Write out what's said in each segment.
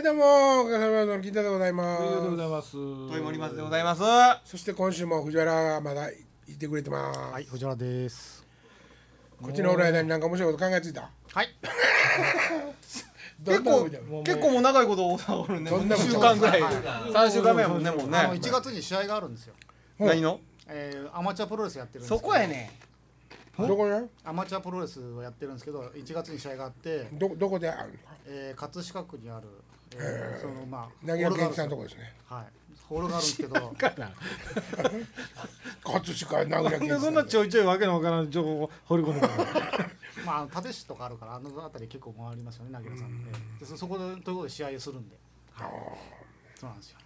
はいどうもおかげさまで金太でございまありがとうごすざいます。問い森松でございます。そして今週も藤原がまだいてくれてます、はい、藤原です。こっちのおる間になんか面白いこと考えついた？はい。ど結構結構もう長いことおるね。どんなこと2週間ぐらいはい。三週間目やもんねもうね。1月に試合があるんですよ。何の？えー、アマチュアプロレスやってるんですけどそこや。ね。どこや？アマチュアプロレスをやってるんですけど、1月に試合があって、どどこであるの？かえー、葛飾区にある、えー、そのまあ投げ健一さんのとホこですねはい。ホールがあるんですけど。葛飾名古屋健なんでそんなちょいちょいわけのわからん情報を掘り込むの。まあ立石とかあるからあの辺り結構回りますよね、投げさんって。でそそこでということで試合をするんで、はい。そうなんですよ。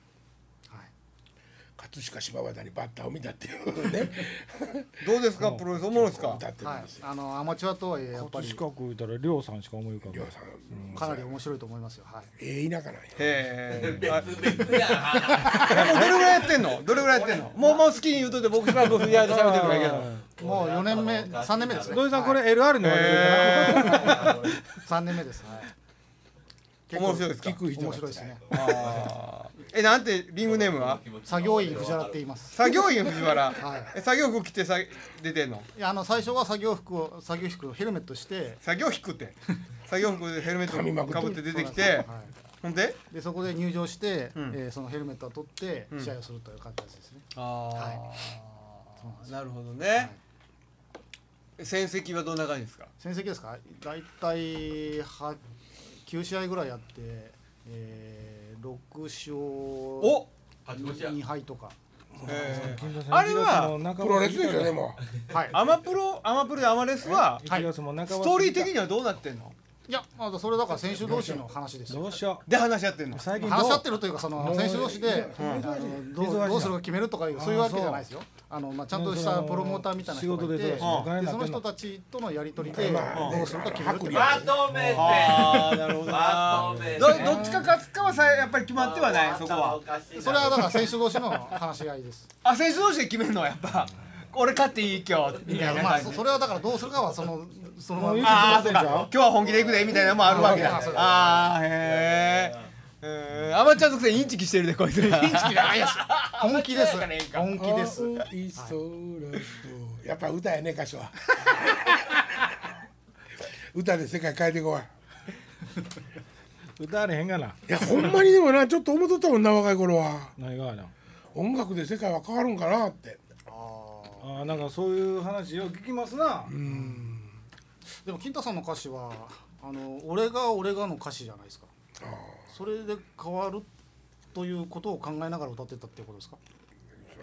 はい。葛飾柴又にバッターを見たっていうね どうですかプロレスおもろいですか？歌ってです。よあのアマチュアとはいえやっぱり葛飾区言ったら亮さんしか思い浮かぶりょう。さんかなり面白いと思いますよ。はい。ええ田舎なんやへえ。あ もうどれぐらいやってんの？どれぐらいやってんの？もうもう好きに言うとって僕しばらくってるだけど。もう4年目、3年目ですね。土井さんこれ LR に分けるか3年目です。はい。面白いですか？聞？く人が面白いですね。えなんてリングネームは？作業員藤原って言います。作業員藤原。はい。え作業服着てさ出てんの？いやあの最初は作業服を作業服をヘルメットして、作業服って？作業服でヘルメットかぶって出てきては、ほんで？い。でそこで入場して、うんえーそのヘルメットを取ってうん試合をするという形ですね。あはいあ、なるほどはいね。戦績はどんな感じですか？戦績ですか？だいたいは9試合ぐらいやって、えー、6勝お、2敗とか。あれはプロレスでしょでもはいー、。アマプロ、アマプロでアマレスは1月も半ばストーリー的にはどうなってんの？いやまだそれだから選手同士の話ですよ。どうしよで話し合ってんの？う。。最近どう？話し合ってるというかその選手同士で、どうどうするか決めるとかいうそういうわけじゃないですよ。あのまあちゃんとしたプロモーターみたいな人がいて、で仕事でそのその人たちとのやり取りでまあどうするか決めるっていうままとめてああ、なるほどなまとめてどどっちか勝つかはさやっぱり決まってはないそこは。それはだから選手同士の話し合いです。あ、選手同士で決めるのはやっぱ。俺勝っていい今日みいやまあたいな感じそ。それはだからどうするかはそのそのまま今日は本気で行くでみたいなのもあるわけだあそう。ああ、へえ。えーアマチュア属性インチキしてるでこいつら。インチキじゃないです。本気です。本気です。やっぱ歌やね歌詞は 歌で世界変えていこうわ歌われへんがな。いやほんまにでもなちょっと思っとったもんな若い頃は何がやな。音楽で世界は変わるんかなってああなんかそういう話よく聞きますな。うんでも金太さんの歌詞はあの俺が俺がの歌詞じゃないですか。それで変わるということを考えながら歌ってたっていうことですか？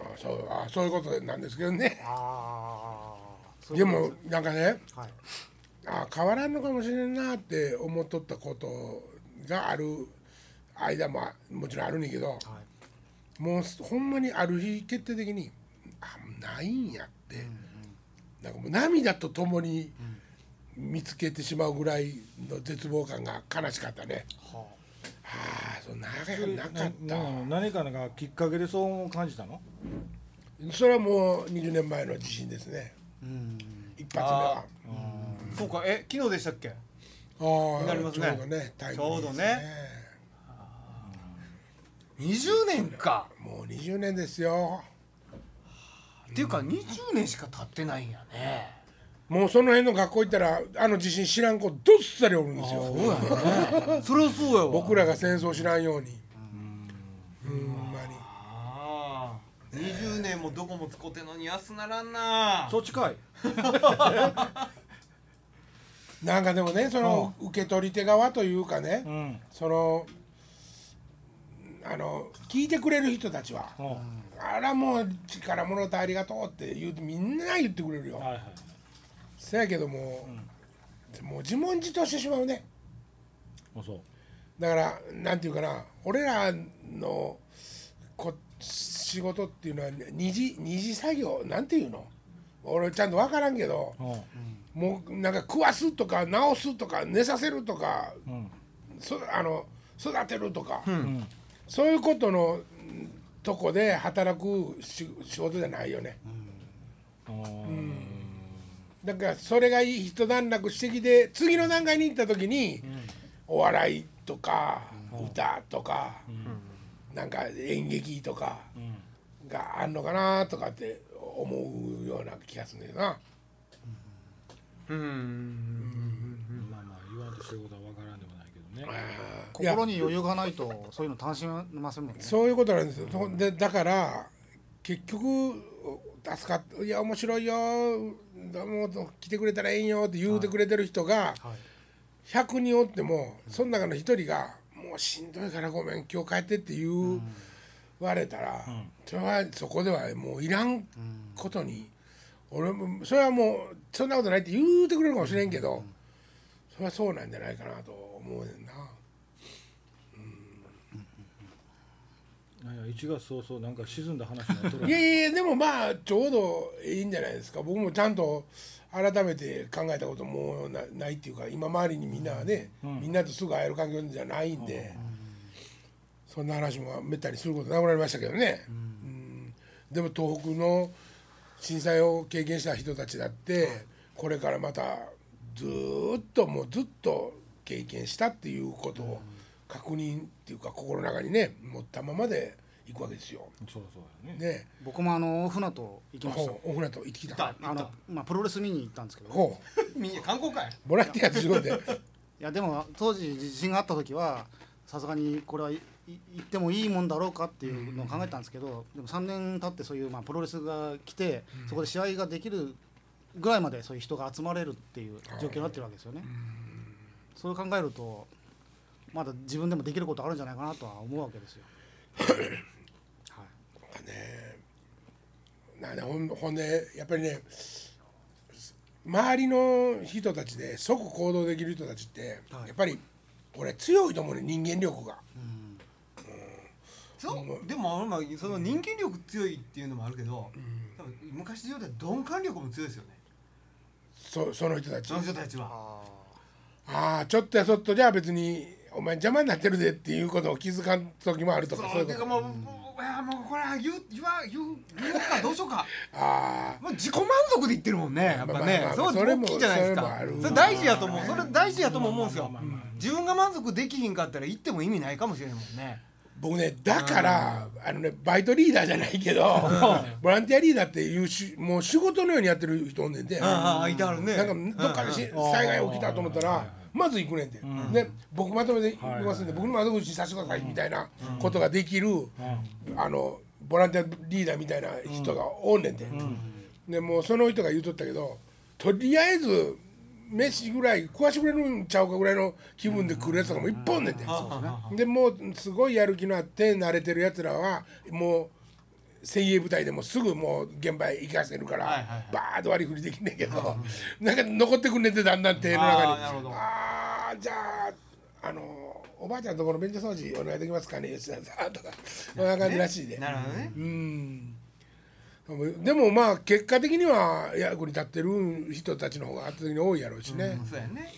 あそうあそういうことなんですけどねああ。でもなんかねはい。あ変わらんのかもしれんなって思っとったことがある間ももちろんあるねんけどはい。もうほんまにある日決定的にあないんやって、なんかもう涙とともに見つけてしまうぐらいの絶望感が悲しかったね。はあ。あそうななかっなな何かなんかきっかけでそう感じたの？たそれはもう20年前の地震ですね。あ。うん。一発目は。そうか、え、昨日でしたっけ？ああなりますね。ちょうどねちょうどね。20年か。もう20年ですよっていうか20年しか経ってないんやね。もうその辺の学校行ったらあの地震知らん子どっさりおるんですよ それはそうやわ。僕らが戦争知らんようにうんほんまにああ。20年もどこも使ってんのに安ならんな。そっちかい。なんかでもねその受け取り手側というかね、うん。そのあの聞いてくれる人たちはうん「あらもう力もろてありがとう」って言うみんな言ってくれるよ。はいはい。せやけども、もう自問自答してしまうね。あそう。だからなんていうかな俺らのこ仕事っていうのは二次二次作業なんていうの？俺ちゃんと分からんけどうんもうなんか食わすとか直すとか寝させるとかうんそあの育てるとか、うん。そういうことのんとこで働くし仕事じゃないよね。あーだからそれが一段落してきて次の段階に行った時に、お笑いとか、歌とか、なんか演劇とかがあんのかなとかって思うような気がするんだけどな。うん。まあまあ言わんとしてることはね。心に余裕がないとそういうの楽しめませんもんね。そういうことなんですよ。そでだから結局助かっいや面白いよ。どうも来てくれたらええんよって言うてくれてる人がはい。100人おってもその中の1人が「もうしんどいからごめん今日帰って」って言う言われたらそれはそこではもういらんことに俺もそれはもうそんなことないって言うてくれるかもしれんけどそれはそうなんじゃないかなと思うねんな。なん。や1月早々なんか沈んだ話になっとるいやいやいやでもまあちょうどいいんじゃないですか。僕もちゃんと改めて考えたこともなないっていうか今周りにみんなはね、みんなとすぐ会える環境じゃないんで、そんな話もめったにすることなくなりましたけどね、うん。でも東北の震災を経験した人たちだってこれからまたずーっともうずっと経験したっていうことを確認っていうか心の中にね持ったままでいくわけですよ。そうそうやね。ね。僕もあの船と行きました。お船と行ってきた。だあのまあプロレス見に行ったんですけど。ほみんな観光会うボランティアと仕事で。いやでも当時地震があった時はさすがにこれはいい行ってもいいもんだろうかっていうのを考えたんですけどでも3年経ってそういうまあプロレスが来てそこで試合ができるぐらいまでそういう人が集まれるっていう状況になってるわけですよね。それを考えるとまだ自分でもできることあるんじゃないかなとは思うわけですよ。はい。ねなんでほんほんでやっぱりね周りの人たちで即行動できる人たちって、はい。やっぱり俺強いと思うね人間力が。そうでもまあその人間力強いっていうのもあるけど、多分昔で言うと鈍感力も強いですよね。そその人たち。その人たちはあああちょっとやそっとじゃあ別にお前邪魔になってるでっていうことを気づかん時もあるとそかそういうこともうもういやもうこれは言う言わ言う言うかどうしようか。あまあ自己満足で言ってるもんねやっぱねまあまあまあそれも大きいじゃないですか。それ大事やと思う。それ大事やとも思うんですよ。自分が満足できひんかったら行っても意味ないかもしれんもんね僕ねだからあのねバイトリーダーじゃないけどボランティアリーダーっていうしもう仕事のようにやってる人おんねんで。ああいてはるね。なんかどっかでし災害起きたと思ったらまず行くねんて、で僕まとめて行きますんで僕の窓口させてくださいみたいなことができる、あのボランティアリーダーみたいな人がおんねんて、でもうその人が言うとったけどとりあえず飯ぐらい食わしてくれるんちゃうかぐらいの気分で来るやつとかもいっぱいおんねんて、でもうすごいやる気のあって慣れてるやつらはもう精鋭部隊でもすぐもう現場へ行かせるから、バーッと割り振りできんねんけど、なんか残ってくんねんてだんだん手の中に。ああーじゃああのおばあちゃんのところ便所掃除お願いできますかね吉田さんとか。そんな感じらしいで、なるほどね。うんでもまあ結果的には役に立ってる人たちの方が圧倒的に多いやろうしね、そうやね。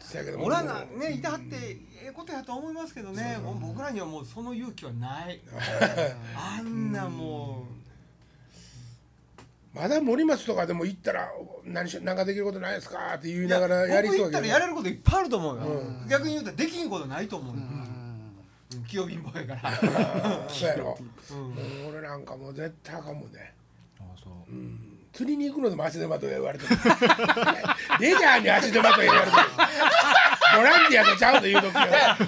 そやけども。俺らがねいてはってええことやと思いますけどね。僕らにはもうその勇気はない。あんなもまだ森松とかでも行ったら何し何かできることないですかって言いうながらやり僕そうやけど。行ったらやれることいっぱいあると思うよ。逆に言うたらできんことないと思うよ。うん器用貧乏やから。そうやろ、うん。もう俺なんかもう絶対あかんもんね。あそう。釣りに行くのでも足手まとい言われてる。レジャーに足手まとい言われてる。ボランティアとちゃうと言うとくよ。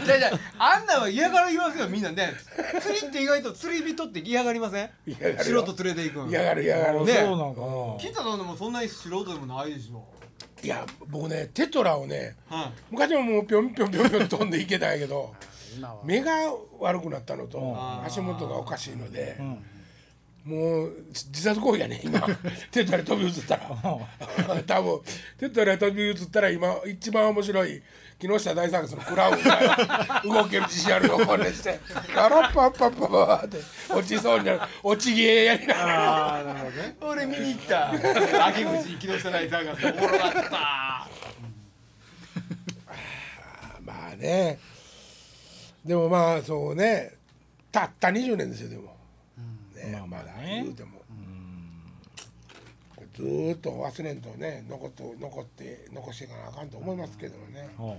じゃあじゃああんなんは嫌がりますよみんなね。釣りって意外と釣り人って嫌がりません？嫌がるよ。素人連れて行くん嫌がる嫌がる。ね。そうなんかな金太さんでもそんなに素人でもないでしょ。いや僕ねテトラをねはい。昔はもうぴょんぴょんぴょんぴょん飛んでいけたんやけど目が悪くなったのとん。足元がおかしいのでん。もう自殺行為やね今。テトラに飛び移ったら。多分。テトラに飛び移ったら今一番面白い木下大サーカスのクラウンが 動ける自信あるよこれしてガラッパッパッパッパッって落ちそうになる落ち芸やりながらね俺見に行った秋口木下大さんがおもろかったまあねでもまあそうね。たった20年ですよでも、ねまあまだ言うても、ずーっと忘れんとね残って残って残していかなあかんと思いますけどね、ほ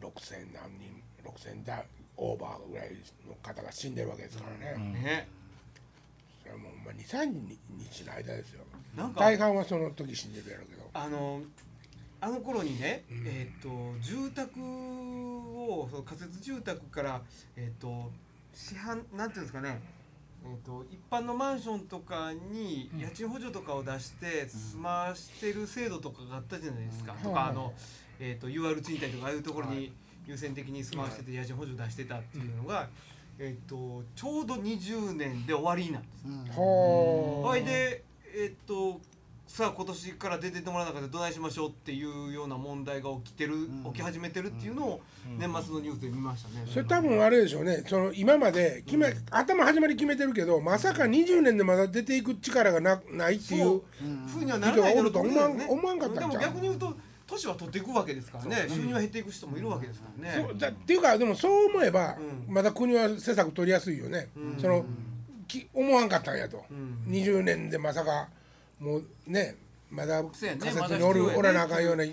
6,000何人6,000だオーバーぐらいの方が死んでるわけですからね、ね。それはもうまあ23日の間ですよ。なんか。大半はその時死んでるやろうけど。あのあの頃にね、えっ、と住宅をその仮設住宅からえっ、と市販なんていうんですかねえー、と一般のマンションとかに家賃補助とかを出して済ましてる制度とかがあったじゃないですか、うん。とかあの、えー、と UR 賃貸とかああいうところに優先的に済ましてて家賃補助出してたっていうのが、えー、とちょうど20年で終わりなんです。うん。ほほいでえっとさあ今年から出てってもらわなかったらどないしましょうっていうような問題が起きてる、ん。起き始めてるっていうのを年末のニュースで見ましたね。それ多分あれでしょうね。その今まで決め、頭始まり決めてるけどまさか20年でまだ出ていく力がなないっていうふう。にはならないだろうと思うんだよね人がおると思わん思わんかったんちゃう？でも逆に言うと年は取っていくわけですからね。収入は減っていく人もいるわけですからね。そうだっていうかでもそう思えば、うん。まだ国は施策取りやすいよね、うん。そのき思わんかったんやと、うん。20年でまさかもうねまだ仮設におる、おらなあかんような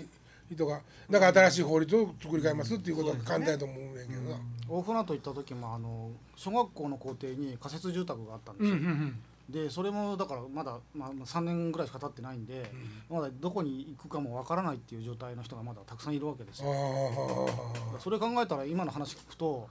人がだから新しい法律を作り変えますっていうことが簡単やと思うんやけどな。大船渡行った時もあの小学校の校庭に仮設住宅があったんですよ、うんうんうん。でそれもだからまだ、まあ、3年ぐらいしか経ってないんで、まだどこに行くかもわからないっていう状態の人がまだたくさんいるわけですあよあそれ考えたら今の話聞くと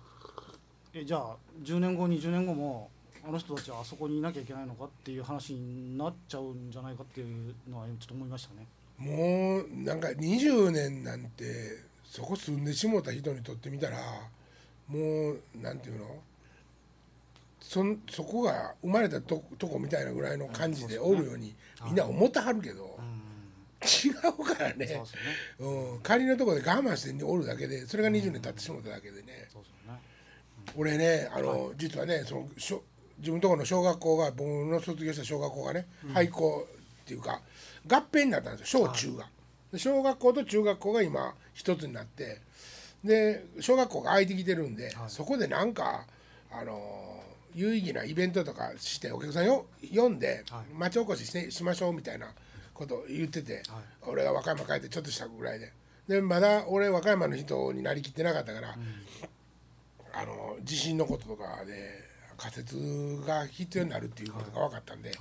えじゃあ10年後20年後もあの人たちはあそこにいなきゃいけないのかっていう話になっちゃうんじゃないかっていうのはちょっと思いましたね。もうなんか20年なんてそこ住んでしもうた人にとってみたらもうなんていうの？そんそこが生まれたととこみたいなぐらいの感じでおるようにみんな思ってはるけど違うからね。そう仮のとこで我慢しておるだけでそれが20年経ってしまっただけでね。俺ねあの、実はねそのしょ自分のところの小学校が僕の卒業した小学校がね、廃校っていうか合併になったんですよ小中が。で小学校と中学校が今一つになってで小学校が空いてきてるんで、そこでなんかあの有意義なイベントとかしてお客さんよ呼んではい。町おこししてしましょうみたいなことを言ってて、俺が和歌山帰ってちょっとしたぐらいで。でまだ俺和歌山の人になりきってなかったから、あの地震のこととかで仮設が必要になるっていうことが分かったんで、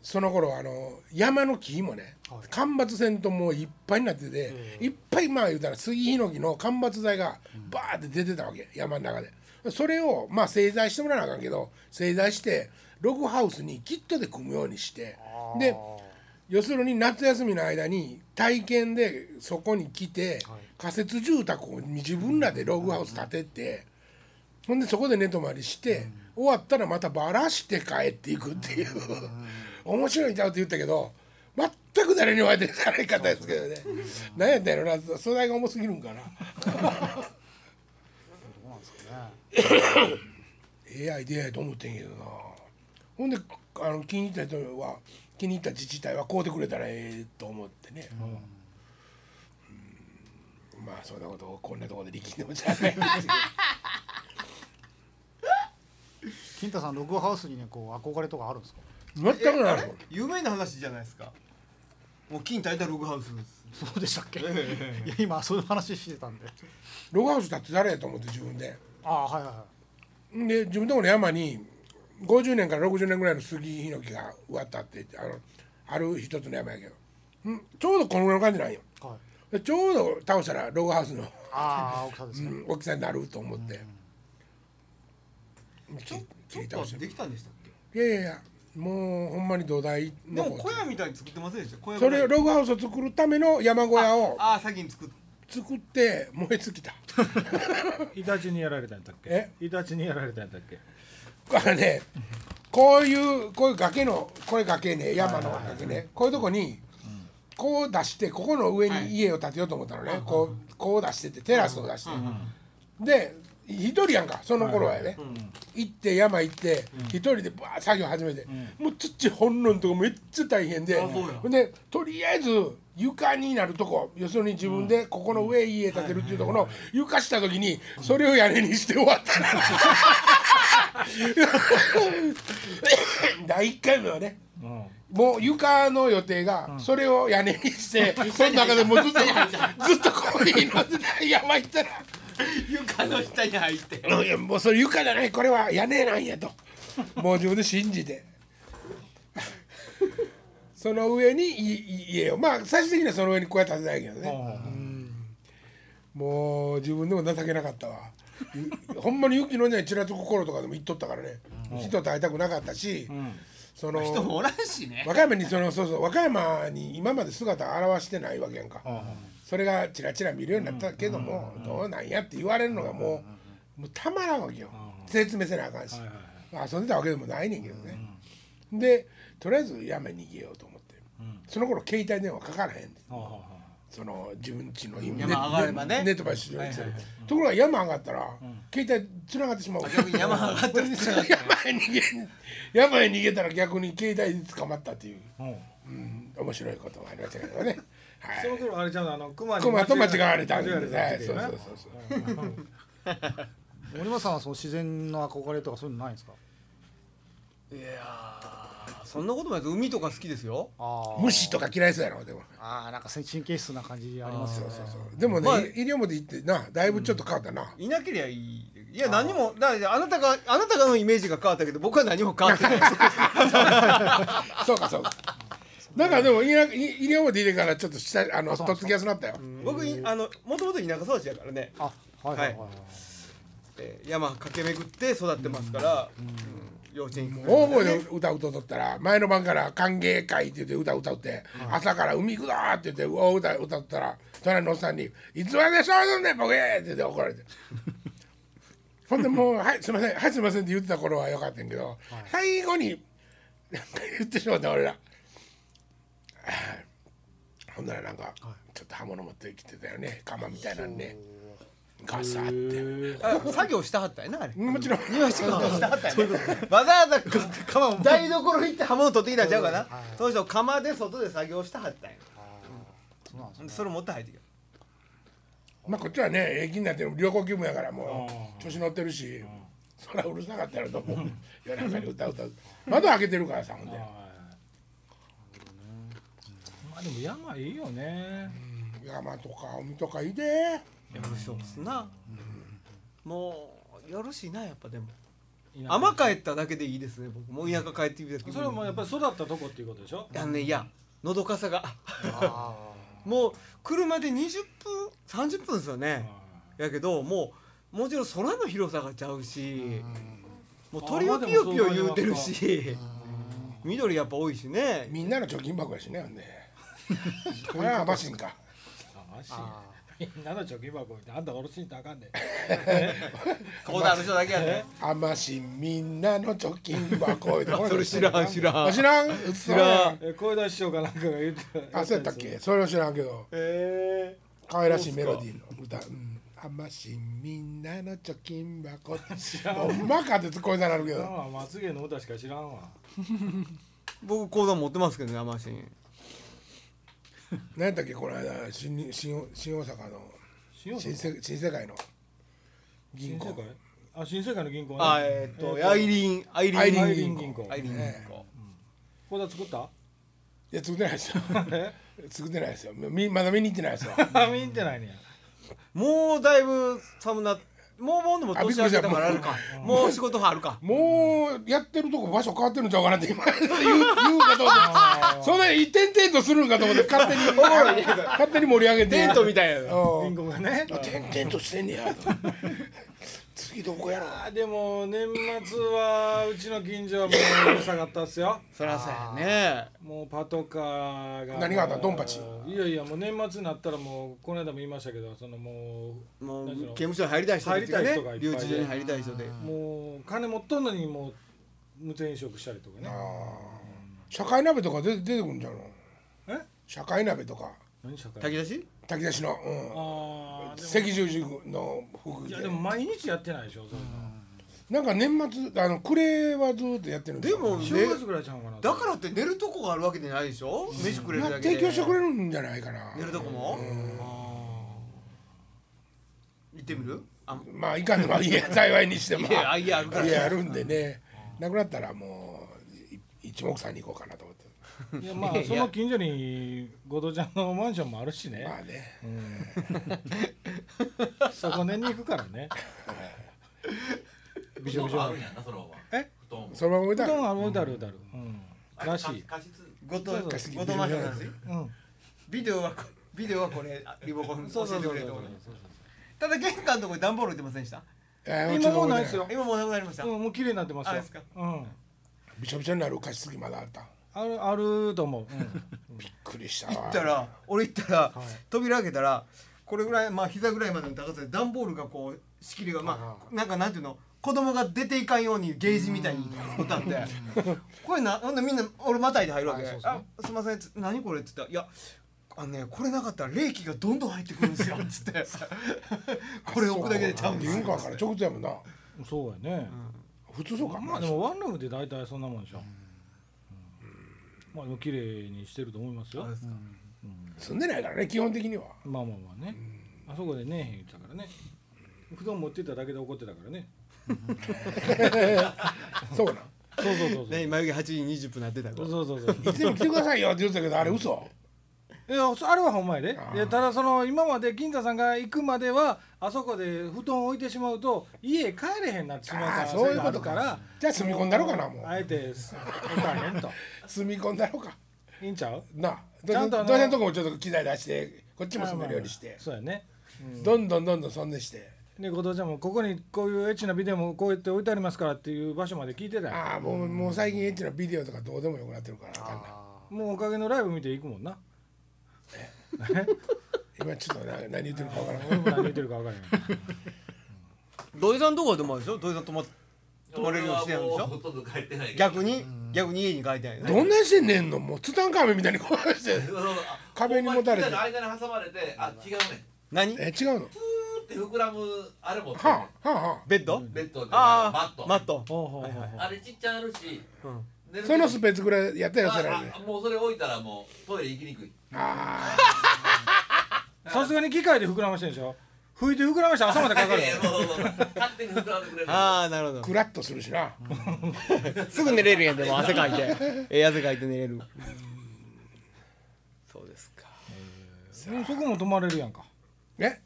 その頃あの山の木もね、はい。間伐線ともういっぱいになってて、いっぱいまあ言うたら杉ヒノキの間伐材がバーって出てたわけ山の中で。それをまあ製材してもらわなあかんけど製材してログハウスにキットで組むようにしてで要するに夏休みの間に体験でそこに来て、仮設住宅を自分らでログハウス建てて、ほんでそこで寝泊まりして、終わったらまたバラして帰っていくっていう、面白いんちゃうって言ったけど全く誰にも言われてない方ですけどね、何やったんやろな素材が重すぎるんかな。ええアイデアやと思ってんけどな。ほんであの気に入った人は気に入った自治体はこうてくれたらええと思ってね、うん。まあそんなことをこんなところで力んでもしゃあない 金太さんログハウスにねこう憧れとかあるんですか？全くないあれ？有名な話じゃないですか。もう金炊いたログハウスです。そうでしたっけ？いえや今そういう話してたんで。ログハウスだって誰やと思って自分でああはいはいはい。で自分のところの山に50年から60年ぐらいの杉ヒノキが植わったってあのある一つの山やけど、ん、ちょうどこのぐらいの感じなんよはい。でちょうど倒したらログハウスの、ああ大きさですね。うん大きさになると思って、ちょ切り倒してちょっとできたんでしたっけ？いやいやいやもうほんまに土台でのも小屋みたいに作ってませんでした？小屋それログハウスを作るための山小屋をああ先に作っ作って燃え尽きた。イタチにやられたんだっえけ？イタチにやられたんだっけ？だからねこういうこういう崖のこれ崖ね山の崖ね。こういうとこにこう出してここの上に家を建てようと思ったのね。こうこう出しててテラスを出して。で一人やんかその頃はやね。行って山行って一人でバーッ作業始めてもう土掘んのんとかめっちゃ大変で。ほんでとりあえず床になるとこ要するに自分でここの上家建てるっていうところの床した時にそれを屋根にして終わった第1回目はねうん。もう床の予定がそれを屋根にして、その中でもうずっとずっとコーヒー飲んでた山行ったら床の下に入って。いやもうそれ床じゃない。これは屋根なんやと。もう自分で信じて。その上にいい家を。まあ最終的にはその上にこうやって建てたいけどね。もう自分でも情けなかったわ。ゆ ほんまに雪のねちらつく頃とかでも行っとったからね。人と会いたくなかったしその人もおらんしね。和歌山にそのそうそう和歌山に今まで姿を現してないわけやんかそれがチラチラ見るようになったけどもどうなんやって言われるのがもうもうたまらんわけよ。説明せなあかんし。遊んでたわけでもないねんけどね。でとりあえずやめ逃げようと思って。その頃携帯電話かからへん。はその自分家の今山上がればね。ネットバシ上にしてる。ところが山上がったら携帯つながってしまう。に山上がってる山へ逃げ山へ逃げたら逆に携帯に捕まったっていう、あ うん。うん、面白いことがありましたけどね。はい。その頃あれちゃうのあの熊に熊と間違われたんで。間違われたはい時だよそうそうそうなそう。森本さんはその自然の憧れとかそういうのないんですか？いやーそんなことないです。海とか好きですよ。虫とか嫌いそうやろでも。あーなんか神経質な感じありますよね。そうそうそう。でもね、まあ医療まで行ってなだいぶちょっと変わったな、いなけりゃいいいや何もだあなたがあなたがのイメージが変わったけど僕は何も変わってない。そうかそうか。だからでも医療医療まで入れからちょっと下あのとっつきやすくなったよ、僕いあのもともと田舎育ちだからね、あはいはいはいはい。えー山駆け巡って育ってますから、うん幼稚園大声で歌歌うとったら前の晩から歓迎会って言って歌歌って、朝から海行くぞーって言って大歌歌ったら隣のおっさんに「いつまでそうすんねんボケ!」って言って怒られて。ほんでもう「はいすいませんはいすいません」って言ってた頃はよかったんやけど、最後になんか言ってしまった俺ら。ほんならなんか、ちょっと刃物持ってきてたよね。釜みたいなんねガサって。あ作業したはったんやなあれ。もちろん。庭仕事したはったんやねわざわざ釜を 台所行って刃物取ってきたんちゃうかな。その人釜で外で作業したはったんやそれ持って入ってきた。まあこっちはねええ気になってる旅行気分やからもう調子乗ってるし、そらうるさかったやろと思う夜中に歌う歌う。窓開けてるからさほんで、はい。まあでも山いいよね。山とか海とかいいでやるそうっすな、もうよろしいなやっぱでも。田舎甘帰っただけでいいですね僕。もう田舎帰ってきた時それはもうやっぱり育ったとこっていうことでしょ？あのねいやのどかさが。あもう車で20分30分ですよね。やけどもうもちろん空の広さがちゃうしもう鳥はピヨピヨ言うてるし緑やっぱ多いしね。みんなの貯金箱やしねほんで。これはマシンか。あマジあみんなの貯金箱ってあんたおろしにたらあかんねこだある人だけやねあましんみんなの貯金箱それ知らん知らん。あ知らん？知らん。え声出し師匠かなんかが言ってあそうやったっけ？それは知らんけど。へ可愛らしいメロディーの歌「うん、あましんみんなの貯金箱」ほんまかって突なるけど。まつげの歌しか知らんわ。僕講座持ってますけどね甘し何やったっけこの間新新新大阪の新大阪？新世新世界の銀行。新世界？あ新世界の銀行ね。あえーっとえーアイリーンアイリーンアイリーン。アイリーン銀行。アイリーン銀行。これ作った？いや作ってないですよ。え 作ってないですよ。みまだ見に行ってないですよ。あ 見に行ってないねや。もうだいぶ寒なもうもうでも年明けたからあるか。もう仕事あるか。もうやってるとこ場所変わってるんちゃうかなって今。言 う言うか。と思ってそんなに一点々とするんかと思って勝手に勝手に盛り上げて。テントみたいなうん。銀行がね。あ点々としてんねやと次どこやろ。あでも年末はうちの近所はもううるさかったっすよ。そらそうやね。もうパトカーが何があった？ドンパチ？いやいやもう年末になったらもうこの間も言いましたけどそのももう何しろ刑務所に入りたい人入りたい人がいっぱい留置所に入りたい人で。うもう金持っとんのにもう無転職したりとかね。社会鍋とか出て出てくるんじゃうのえ？社会鍋とか。何社会炊き出し？炊き出しの、あうん、ー。でも赤十字の服で。いやでも毎日やってないでしょそんななんか年末あの暮れはずっとやってるんでも正月ぐらいちゃうかなだからって寝るとこがあるわけじゃないでしょ？飯くれるなだけで。提供してくれるんじゃないかな。寝るとこも行ってみる？あまあいかんのは家幸いにしても。いや家あるから。家あるんでね。なくなったらもうい一目散に行こうかなといやまあその近所に後藤ちゃんのマンションもあるしね、まあね。そこねに行くからね。びしょびしょ。あるんやなそのまま。え？布団。そのまま置いたらうどんあるだるだる。うん。らしい。加湿ごとそうそうごとマンションなんですようん。ビデオはこビデオはこれあリモコン教えてそうそうそう。そうくれるところただ玄関のところに段ボール置いてませんでした？えー今もうないですよ。今もうなくなりました、うんもう綺麗になってますよ。あですか。うん。びしょびしょになる加湿器まだあったあるあると思う、うん。びっくりした。わ行ったら俺行ったら、扉開けたらこれぐらいまあ膝ぐらいまでの高さで段ボールがこう仕切りがまあなんかなんていうの子供が出ていかんようにゲージみたいに置いてあってこれなほんでみんな俺またいで入るわけ。はいそうですねあすいませんつ何これっつったらいやあのねこれなかったら冷気がどんどん入ってくるんですよっ つって。これ置くだけでちゃうんです玄関から直通やもんな。そうやね、普通そうか。まあでもワンルームで大体そんなもんでしょ、うんまあでも綺麗にしてると思いますよ。あですか。住んでないからね基本的には。まあまあまあね、あそこでねえへん言ってたからね。布団持ってっただけで怒ってたからね。そうなん。そうそうそうそう。ね眉毛8時20分なってたそうそうそうそう。いつでも来てくださいよって言ってたけどあれ嘘いやそあれはほんまやで。あー。いやただその今まで金太さんが行くまではあそこで布団を置いてしまうと家帰れへんなってしまうから。そういうことか。それがあるからじゃあ住み込んだろうかなもう。あえて置かへんと。住み込んだろうか。いいんちゃう？なあどちゃんとあのどうせんとこもちょっと機材出してこっちも住めるようにして。そうやね。どんどんどんどんそんでして。で後藤ちゃんもここにこういうエッチなビデオもこうやって置いてありますからっていう場所まで聞いてたよああもうもう最近エッチなビデオとかどうでもよくなってるからあかんなもうおかげのライブ見ていくもんな今ちょっとな何言ってるかわからん。俺も何言ってるか分からへん。土井さんとこはでもあるでしょ？土井さん泊ま泊まれるようにしてるんでしほとんど帰ってない逆に？逆に家に帰ってないよね。どんなんしてんねんの？もうツタンカーメンみたいにこうして壁にもたれて。ほんまに機材の間に挟まれてあ違うね。何？え違うの？って膨らむあれもはあはあはあ。ベッド？ベッドであマット。あマット。ほうほうほうほう。あれちっちゃあるし。うん。寝るそのスペースぐらいやったよそれああもうそれ置いたらもうトイレ行きにくい。あ さすがに機械で膨らましてんでしょ？拭いて膨らまして朝までかかる いやいやそうそうそう勝手に膨らんでくれる。ああなるほあクラッとするしな。どすぐ寝れるやんでも汗かいて。ええ汗かいて寝れる。そうですか。でもそこも泊まれるやんか。ね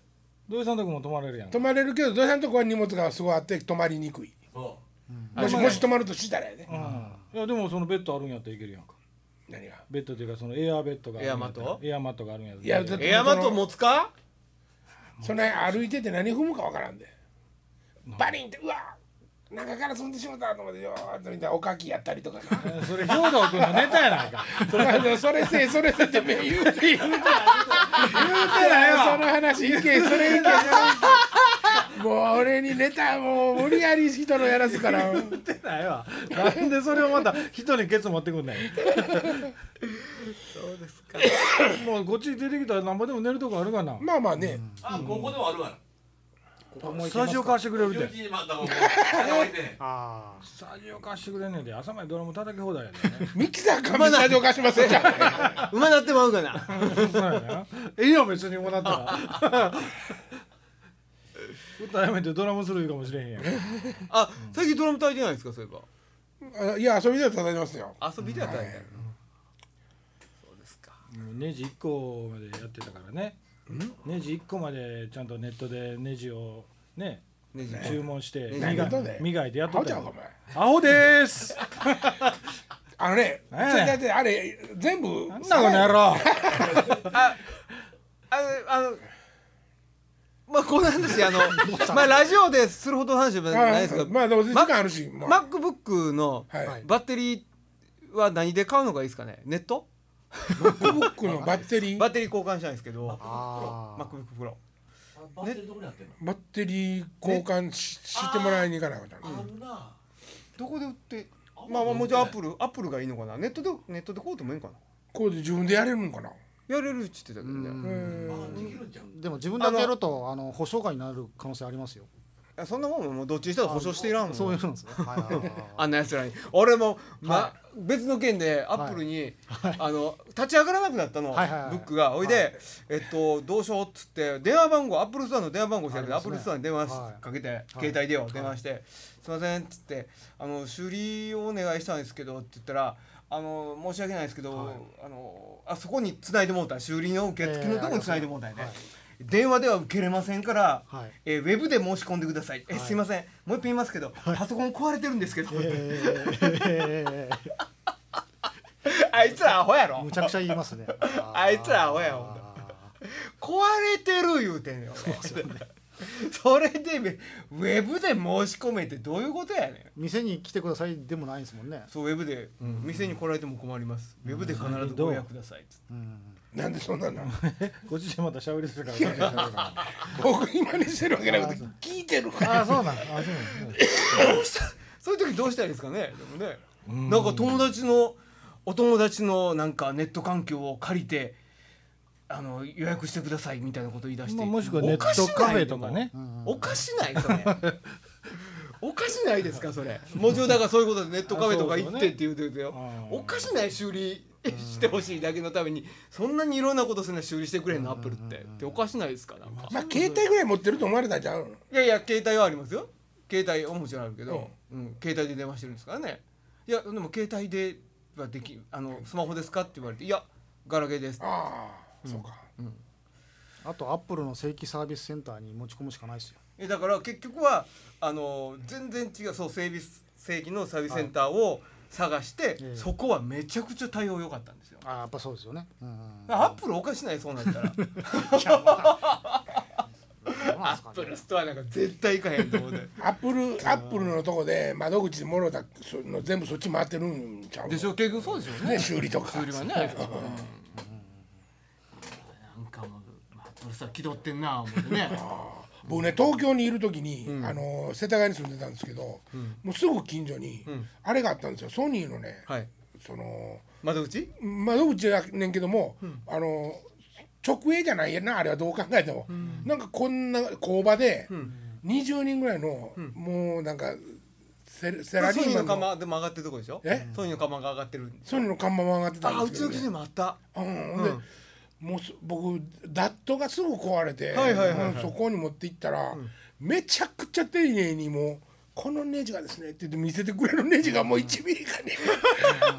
土井さんとこも泊まれるやん。か泊まれるけど土井さんのとこは荷物がすごいあって泊まりにくい。そもしもし泊まるとしたらやね。うん。いやでもそのベッドあるんやったらいけるやんか。何がベッドっていうかそのエアベッドがあるんやったらエアマット？エアマットがあるんやいやエアマット持つか？その辺歩いてて何踏むかわからんで。バリンってうわ中から積んでしまったと思ってよーっと見たらおかきやったりとか。それ兵道君のネタやないか。それそれせいそれせい。って言うて言うて言うてないわ。その話いけそれいけもう俺にネタもう無理やり人のやらすから。言ってないわ。なんでそれをまた人にケツ持ってくんねん。そうですか。もうこっち出てきたらなんぼでも寝るとこあるかな。まあまあね。うあここでもあるわなスタジオ貸してくれるで。11時またも。う置いてへんあスタジオ貸してくれんねんで朝までドラム叩き放題やでミキサー紙スタジオ貸しますよじゃあ馬なってまうかな。ええよ別にもらったら。歌やめてドラムするかもしれへんやん。あ最近ドラム炊いてないですかそういえば。あいや遊びでは叩いてますよ。遊びでは炊いてない。そうですか。ネジ1個までやってたからねネジ1個までちゃんとネットでネジをねネジ注文してね。磨いてやっアとったよ。ホちゃうかお前。アホでーす。あのね、何やねんそれだってあれ全部なんだこの野郎。ああのまあこの話あの まあラジオでするほどの話じゃないですけどまあでも時間あるし、まあ。MacBook のはい。バッテリーは何で買うのがいいですかね？ネット？MacBook のバッテリー？バッテリー交換したいんですけど。MacBook Pro バッテリーどこにあってんのバッテリー交換ししてもらいに行かなかったなあるな。どこで売って？まあまあもちろんアップルアップルがいいのかな？ネットでネットで買うてもいいんかな？こうで自分でやれるんかな？やれるっつってたけどね。うん。できるんじゃんでも自分だけやるとあの保証外になる可能性ありますよやそんなもんもうどっちにしたら保証していらんもん。そういうの。ですね。はいはいはいはい。あんなやつらに。俺も、まは別の件でアップルに、あの立ち上がらなくなったの、はいはいはい。ブックが。おいで、はい。えっとどうしようっつって電話番号アップルストアの電話番号してあるけど、ありますねアップルストアに電話しはい。かけて、い。携帯電話を電話して「すいません」っつってあの「修理をお願いしたんですけど」って言ったら「あの申し訳ないですけど、はい。あのあそこに繋いでもうた。修理の受付のとこに繋いでもうたんやね、はい電話では受けれませんから、はい。えーウェブで申し込んでください。え、はい。すいません。もう一遍言いますけど、パソコン壊れてるんですけど。え あいつらアホやろ。ーむちゃくちゃ言いますね。あいつらアホや。ほんとあ壊れてる言うてんねん俺 それでウェブで申し込めってどういうことやねん。ー店に来てくださいでもないんですもんね。そうウェブで、店に来られても困ります。ウェブで必ずご予約ください。っつってうんなんでそんなの ご自身また喋りするから僕今にしてるわけなくて聞いてるから。ああそうなんあそうなんそう。いう時どうしたらいいですかねでもね。なんか友達のお友達のなんかネット環境を借りてあの予約してくださいみたいなこと言い出して、まあもしくはネットカフェとかね。うんおかしないそれ おかしないですかそれ。もちろんだからそういうことでネットカフェとか行ってって言うてるようんおかしない修理してほしいだけのためにそんなにいろんなことするの修理してくれんのアップルって。っておかしないですかなんか。まあ携帯ぐらい持ってると思われたんちゃうのいやいや携帯はありますよ。携帯はもちろんあるけど、うん、携帯で電話してるんですからね。いやでも携帯ではできあのスマホですかって言われていやガラケーですああそうか。あとアップルの正規サービスセンターに持ち込むしかないですよ。えだから結局はあの全然違うそう整備正規のサービスセンターを探して、ええ。そこはめちゃくちゃ対応良かったんですよ。あーやっぱそうですよね。うんうんアップルおかしないそうなったら。アップルストアなんか絶対行かへんと思うで。アップルアップルのとこで窓口でもろたその全部そっち回ってるんちゃうでしょ？結局そうでしょうね。ね修理とか。修理はね、うん。なんかもうアップルストア気取ってんな思ってね僕ね東京にいる時に、うん。あの世田谷に住んでたんですけど、うん。もうすぐ近所に、うん。あれがあったんですよ。ソニーのね、はい。その窓口？窓口やねんけども、ん。あの直営じゃないやなあれはどう考えても、なんかこんな工場でうん。20人ぐらいの、ん。もうなんかセセラリソニーマンの釜でも上がってるとこでしょ？え？ソニーの釜が上がってる。ソニーの看板も上がってたあんですけど、ね。うちの記事、もあった。うん。うんでもうす僕ダットがすぐ壊れて、はいはいはいはい。うんそこに持って行ったら、ん。めちゃくちゃ丁寧にもう「このネジがですね」って言って見せてくれるネジがもう1ミリか2ミ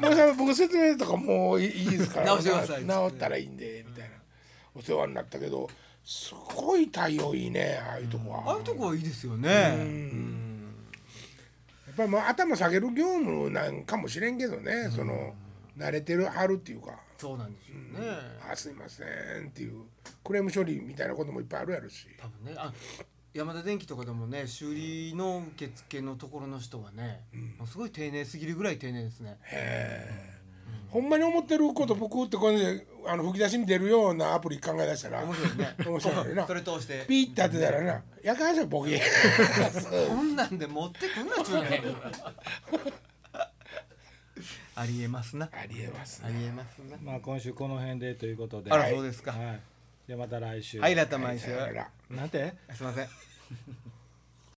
リもうさ僕説明とかもういいいですから直ったらいいんでみたいなお世話になったけどすごい対応いいねああいうとこは。ああいうとこはいいですよね。うん。やっぱりもう頭下げる業務なんかもしれんけどね、その慣れてるはるっていうかそうなんですよね「あすいません」っていうクレーム処理みたいなこともいっぱいあるやろし。多分ね。あ山田電機とかでもね修理の受付のところの人はね、もうすごい丁寧すぎるぐらい丁寧ですね。へえ。ほんまに思ってること僕ってこれであの吹き出しに出るようなアプリ考え出したら面白いね。面白いよな。それ通して。ピッて当てたらな「やかんじゃんボケ」こんなんで持ってくんなっちゅうねん ありえますな。ありえますありえますな。まあ今週この辺でということで。あらそうですか。はい。でまた来週。はいまた毎週なら。なんて？すいません